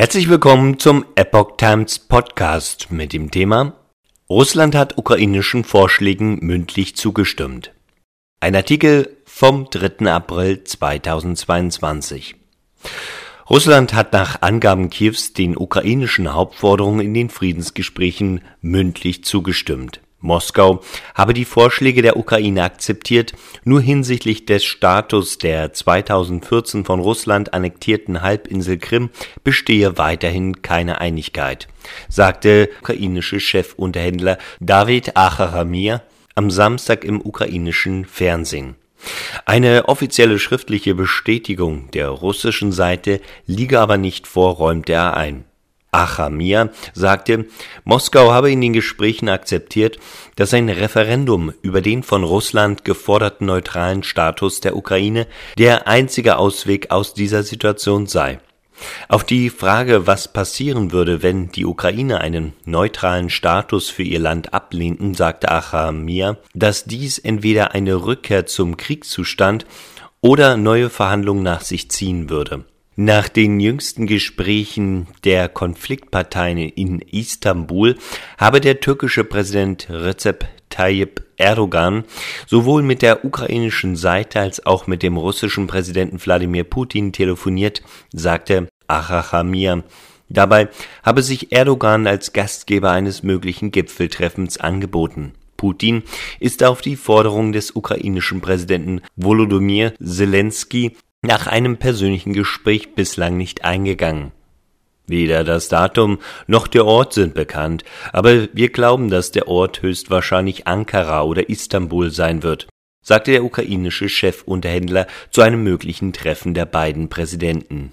Herzlich willkommen zum Epoch Times Podcast mit dem Thema Russland hat ukrainischen Vorschlägen mündlich zugestimmt. Ein Artikel vom 3. April 2022. Russland hat nach Angaben Kiews den ukrainischen Hauptforderungen in den Friedensgesprächen mündlich zugestimmt. Moskau habe die Vorschläge der Ukraine akzeptiert, nur hinsichtlich des Status der 2014 von Russland annektierten Halbinsel Krim bestehe weiterhin keine Einigkeit, sagte ukrainische Chefunterhändler David Acharamir am Samstag im ukrainischen Fernsehen. Eine offizielle schriftliche Bestätigung der russischen Seite liege aber nicht vor, räumte er ein. Achamir sagte, Moskau habe in den Gesprächen akzeptiert, dass ein Referendum über den von Russland geforderten neutralen Status der Ukraine der einzige Ausweg aus dieser Situation sei. Auf die Frage, was passieren würde, wenn die Ukraine einen neutralen Status für ihr Land ablehnten, sagte Achamir, dass dies entweder eine Rückkehr zum Kriegszustand oder neue Verhandlungen nach sich ziehen würde. Nach den jüngsten Gesprächen der Konfliktparteien in Istanbul habe der türkische Präsident Recep Tayyip Erdogan sowohl mit der ukrainischen Seite als auch mit dem russischen Präsidenten Wladimir Putin telefoniert, sagte Achachamir. Dabei habe sich Erdogan als Gastgeber eines möglichen Gipfeltreffens angeboten. Putin ist auf die Forderung des ukrainischen Präsidenten Volodymyr Zelensky nach einem persönlichen Gespräch bislang nicht eingegangen. Weder das Datum noch der Ort sind bekannt, aber wir glauben, dass der Ort höchstwahrscheinlich Ankara oder Istanbul sein wird, sagte der ukrainische Chefunterhändler zu einem möglichen Treffen der beiden Präsidenten